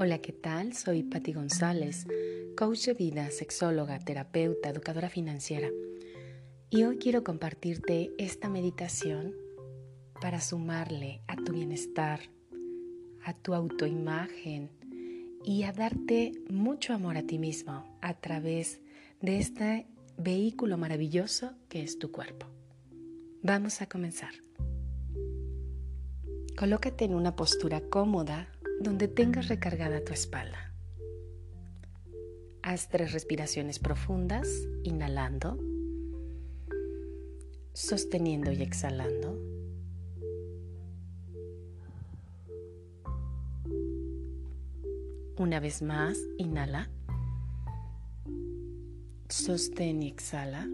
Hola, ¿qué tal? Soy Patti González, coach de vida, sexóloga, terapeuta, educadora financiera. Y hoy quiero compartirte esta meditación para sumarle a tu bienestar, a tu autoimagen y a darte mucho amor a ti mismo a través de este vehículo maravilloso que es tu cuerpo. Vamos a comenzar. Colócate en una postura cómoda donde tengas recargada tu espalda. Haz tres respiraciones profundas, inhalando, sosteniendo y exhalando. Una vez más, inhala, sostén y exhala.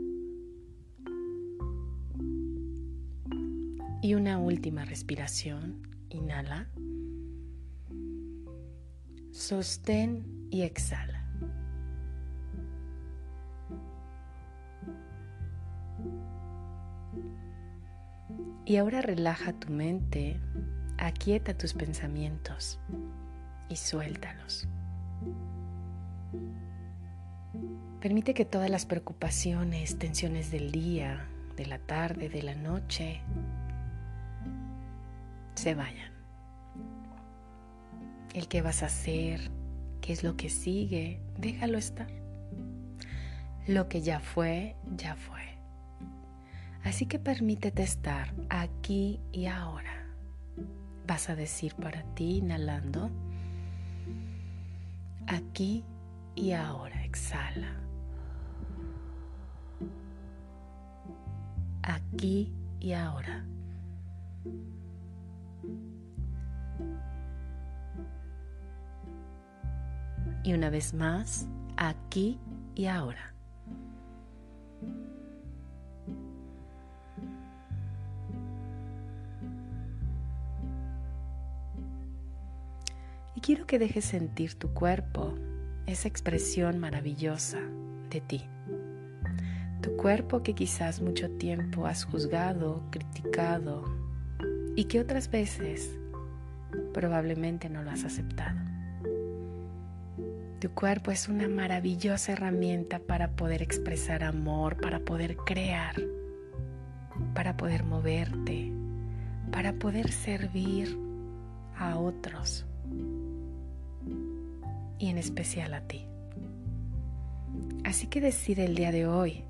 Y una última respiración, inhala Sostén y exhala. Y ahora relaja tu mente, aquieta tus pensamientos y suéltalos. Permite que todas las preocupaciones, tensiones del día, de la tarde, de la noche, se vayan el qué vas a hacer, qué es lo que sigue, déjalo estar. Lo que ya fue, ya fue. Así que permítete estar aquí y ahora. Vas a decir para ti, inhalando, aquí y ahora, exhala. Aquí y ahora. Y una vez más, aquí y ahora. Y quiero que dejes sentir tu cuerpo, esa expresión maravillosa de ti. Tu cuerpo que quizás mucho tiempo has juzgado, criticado y que otras veces probablemente no lo has aceptado. Tu cuerpo es una maravillosa herramienta para poder expresar amor, para poder crear, para poder moverte, para poder servir a otros y en especial a ti. Así que decide el día de hoy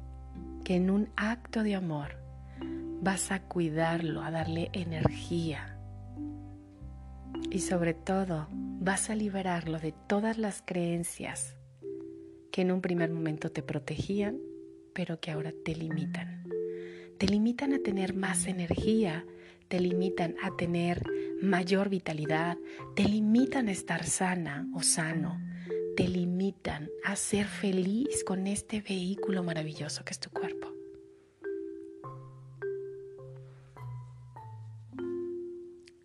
que en un acto de amor vas a cuidarlo, a darle energía y sobre todo vas a liberarlo de todas las creencias que en un primer momento te protegían, pero que ahora te limitan. Te limitan a tener más energía, te limitan a tener mayor vitalidad, te limitan a estar sana o sano, te limitan a ser feliz con este vehículo maravilloso que es tu cuerpo.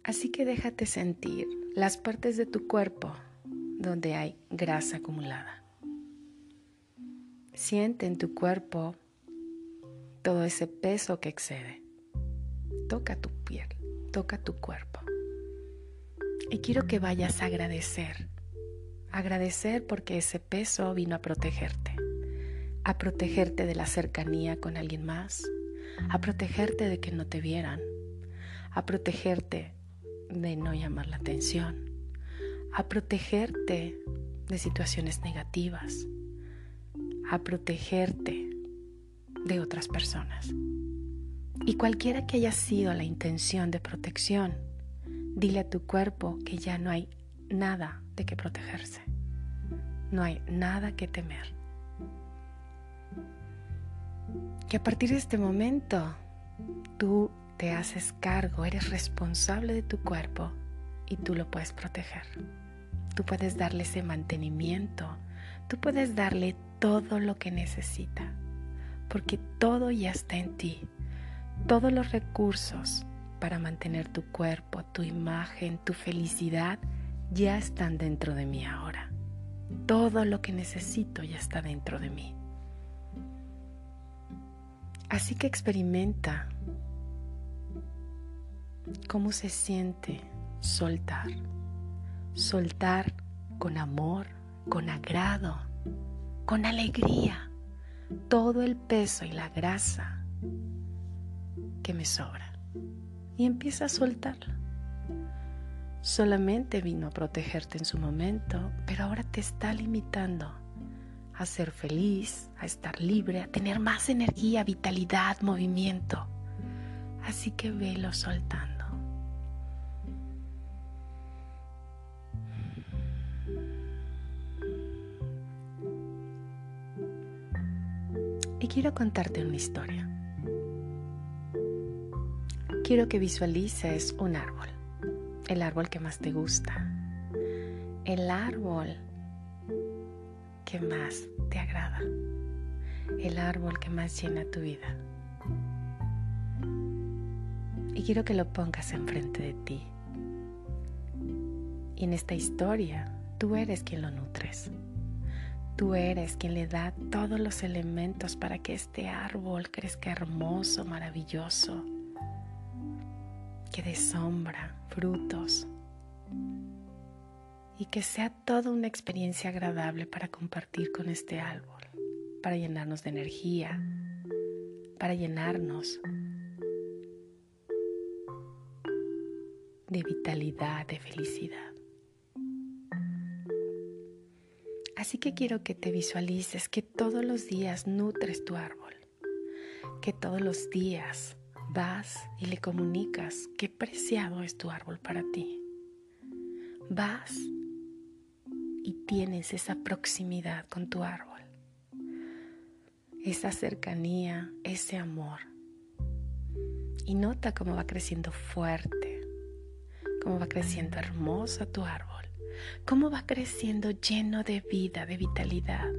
Así que déjate sentir las partes de tu cuerpo donde hay grasa acumulada. Siente en tu cuerpo todo ese peso que excede. Toca tu piel, toca tu cuerpo. Y quiero que vayas a agradecer. Agradecer porque ese peso vino a protegerte. A protegerte de la cercanía con alguien más. A protegerte de que no te vieran. A protegerte de no llamar la atención, a protegerte de situaciones negativas, a protegerte de otras personas. Y cualquiera que haya sido la intención de protección, dile a tu cuerpo que ya no hay nada de que protegerse, no hay nada que temer. Que a partir de este momento tú te haces cargo, eres responsable de tu cuerpo y tú lo puedes proteger. Tú puedes darle ese mantenimiento, tú puedes darle todo lo que necesita, porque todo ya está en ti. Todos los recursos para mantener tu cuerpo, tu imagen, tu felicidad, ya están dentro de mí ahora. Todo lo que necesito ya está dentro de mí. Así que experimenta ¿Cómo se siente soltar? Soltar con amor, con agrado, con alegría, todo el peso y la grasa que me sobra. Y empieza a soltarla. Solamente vino a protegerte en su momento, pero ahora te está limitando a ser feliz, a estar libre, a tener más energía, vitalidad, movimiento. Así que velo soltando. Y quiero contarte una historia. Quiero que visualices un árbol, el árbol que más te gusta, el árbol que más te agrada, el árbol que más llena tu vida. Y quiero que lo pongas enfrente de ti. Y en esta historia, tú eres quien lo nutres. Tú eres quien le da todos los elementos para que este árbol crezca hermoso, maravilloso, que dé sombra, frutos, y que sea toda una experiencia agradable para compartir con este árbol, para llenarnos de energía, para llenarnos de vitalidad, de felicidad. Así que quiero que te visualices que todos los días nutres tu árbol, que todos los días vas y le comunicas qué preciado es tu árbol para ti. Vas y tienes esa proximidad con tu árbol, esa cercanía, ese amor. Y nota cómo va creciendo fuerte, cómo va creciendo hermosa tu árbol, cómo va creciendo lleno de vida, de vitalidad.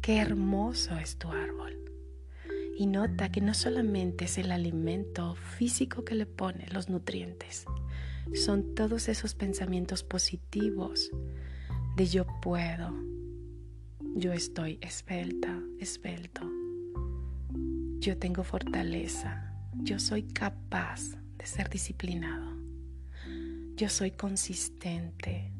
Qué hermoso es tu árbol. Y nota que no solamente es el alimento físico que le pone los nutrientes, son todos esos pensamientos positivos de yo puedo, yo estoy esbelta, esbelto, yo tengo fortaleza, yo soy capaz de ser disciplinado, yo soy consistente,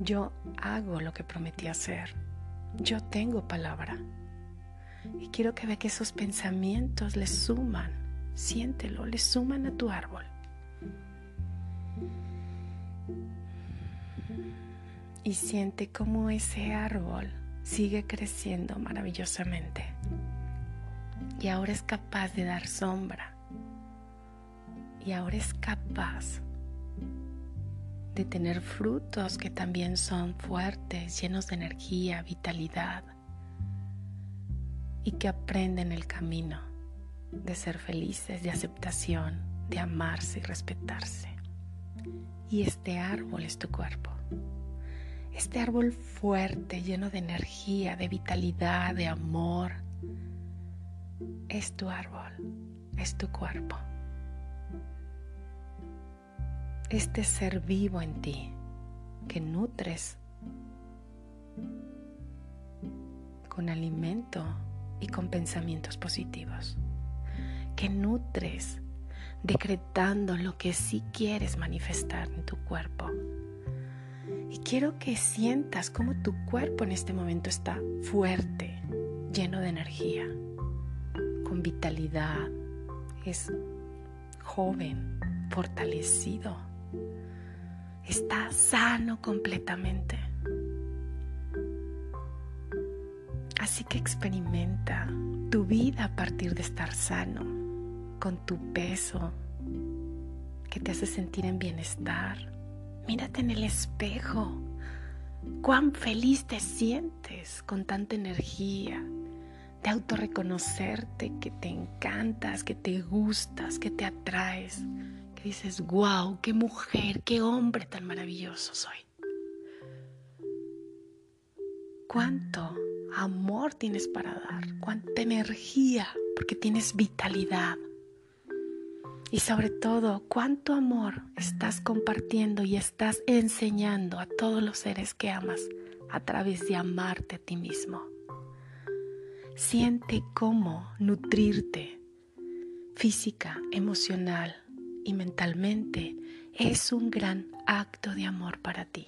yo hago lo que prometí hacer, yo tengo palabra. Y quiero que vea que esos pensamientos le suman, siéntelo, le suman a tu árbol. y siente cómo ese árbol sigue creciendo maravillosamente. Y ahora es capaz de dar sombra. Y ahora es capaz de tener frutos que también son fuertes, llenos de energía, vitalidad. Y que aprenden el camino de ser felices, de aceptación, de amarse y respetarse. Y este árbol es tu cuerpo. Este árbol fuerte, lleno de energía, de vitalidad, de amor, es tu árbol, es tu cuerpo. Este ser vivo en ti que nutres con alimento y con pensamientos positivos, que nutres decretando lo que sí quieres manifestar en tu cuerpo. Y quiero que sientas cómo tu cuerpo en este momento está fuerte, lleno de energía, con vitalidad, es joven, fortalecido, está sano completamente. Así que experimenta tu vida a partir de estar sano, con tu peso, que te hace sentir en bienestar, Mírate en el espejo. Cuán feliz te sientes con tanta energía de autorreconocerte, que te encantas, que te gustas, que te atraes, dices, wow, qué mujer, qué hombre tan maravilloso soy. Cuánto amor tienes para dar, cuánta energía, porque tienes vitalidad, y sobre todo, cuánto amor estás compartiendo y estás enseñando a todos los seres que amas a través de amarte a ti mismo. Siente cómo nutrirte física, emocional y mentalmente es un gran acto de amor para ti.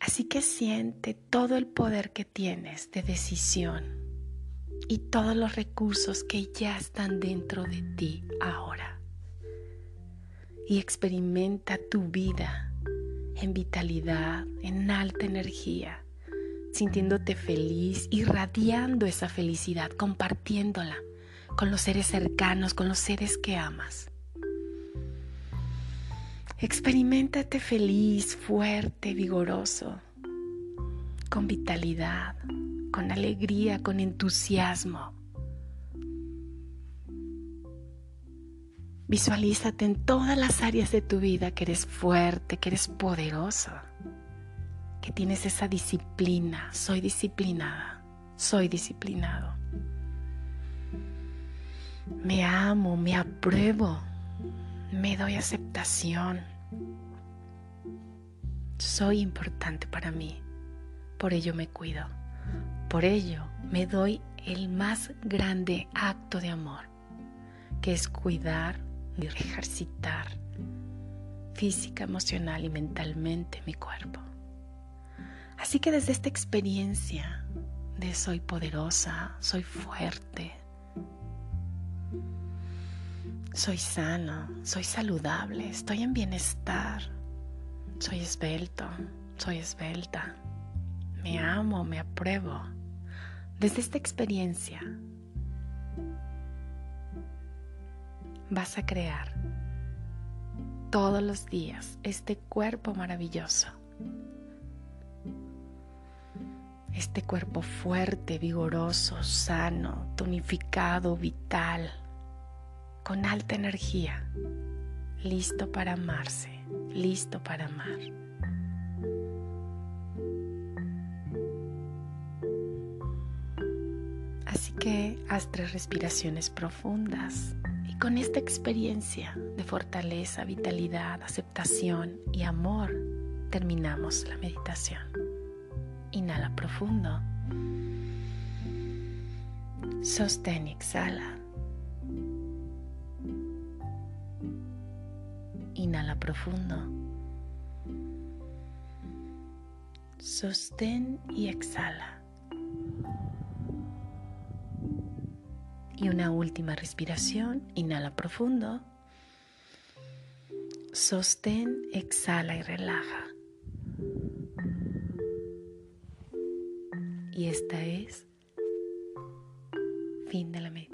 Así que siente todo el poder que tienes de decisión y todos los recursos que ya están dentro de ti ahora. Y experimenta tu vida en vitalidad, en alta energía, sintiéndote feliz, irradiando esa felicidad, compartiéndola con los seres cercanos, con los seres que amas. Experimentate feliz, fuerte, vigoroso, con vitalidad, con alegría, con entusiasmo. Visualízate en todas las áreas de tu vida que eres fuerte, que eres poderoso, que tienes esa disciplina. Soy disciplinada, soy disciplinado. Me amo, me apruebo, me doy aceptación. Soy importante para mí, por ello me cuido, por ello me doy el más grande acto de amor, que es cuidar y ejercitar física, emocional y mentalmente mi cuerpo. Así que desde esta experiencia de soy poderosa, soy fuerte, soy sano, soy saludable, estoy en bienestar, soy esbelto, soy esbelta, me amo, me apruebo. Desde esta experiencia vas a crear todos los días este cuerpo maravilloso. Este cuerpo fuerte, vigoroso, sano, tonificado, vital, con alta energía, listo para amarse, listo para amar. Así que haz tres respiraciones profundas y con esta experiencia de fortaleza, vitalidad, aceptación y amor terminamos la meditación. Inhala profundo. Sostén y exhala. Inhala profundo. Sostén y exhala. Y una última respiración. Inhala profundo. Sostén, exhala y relaja. Esta es fin de la meditación.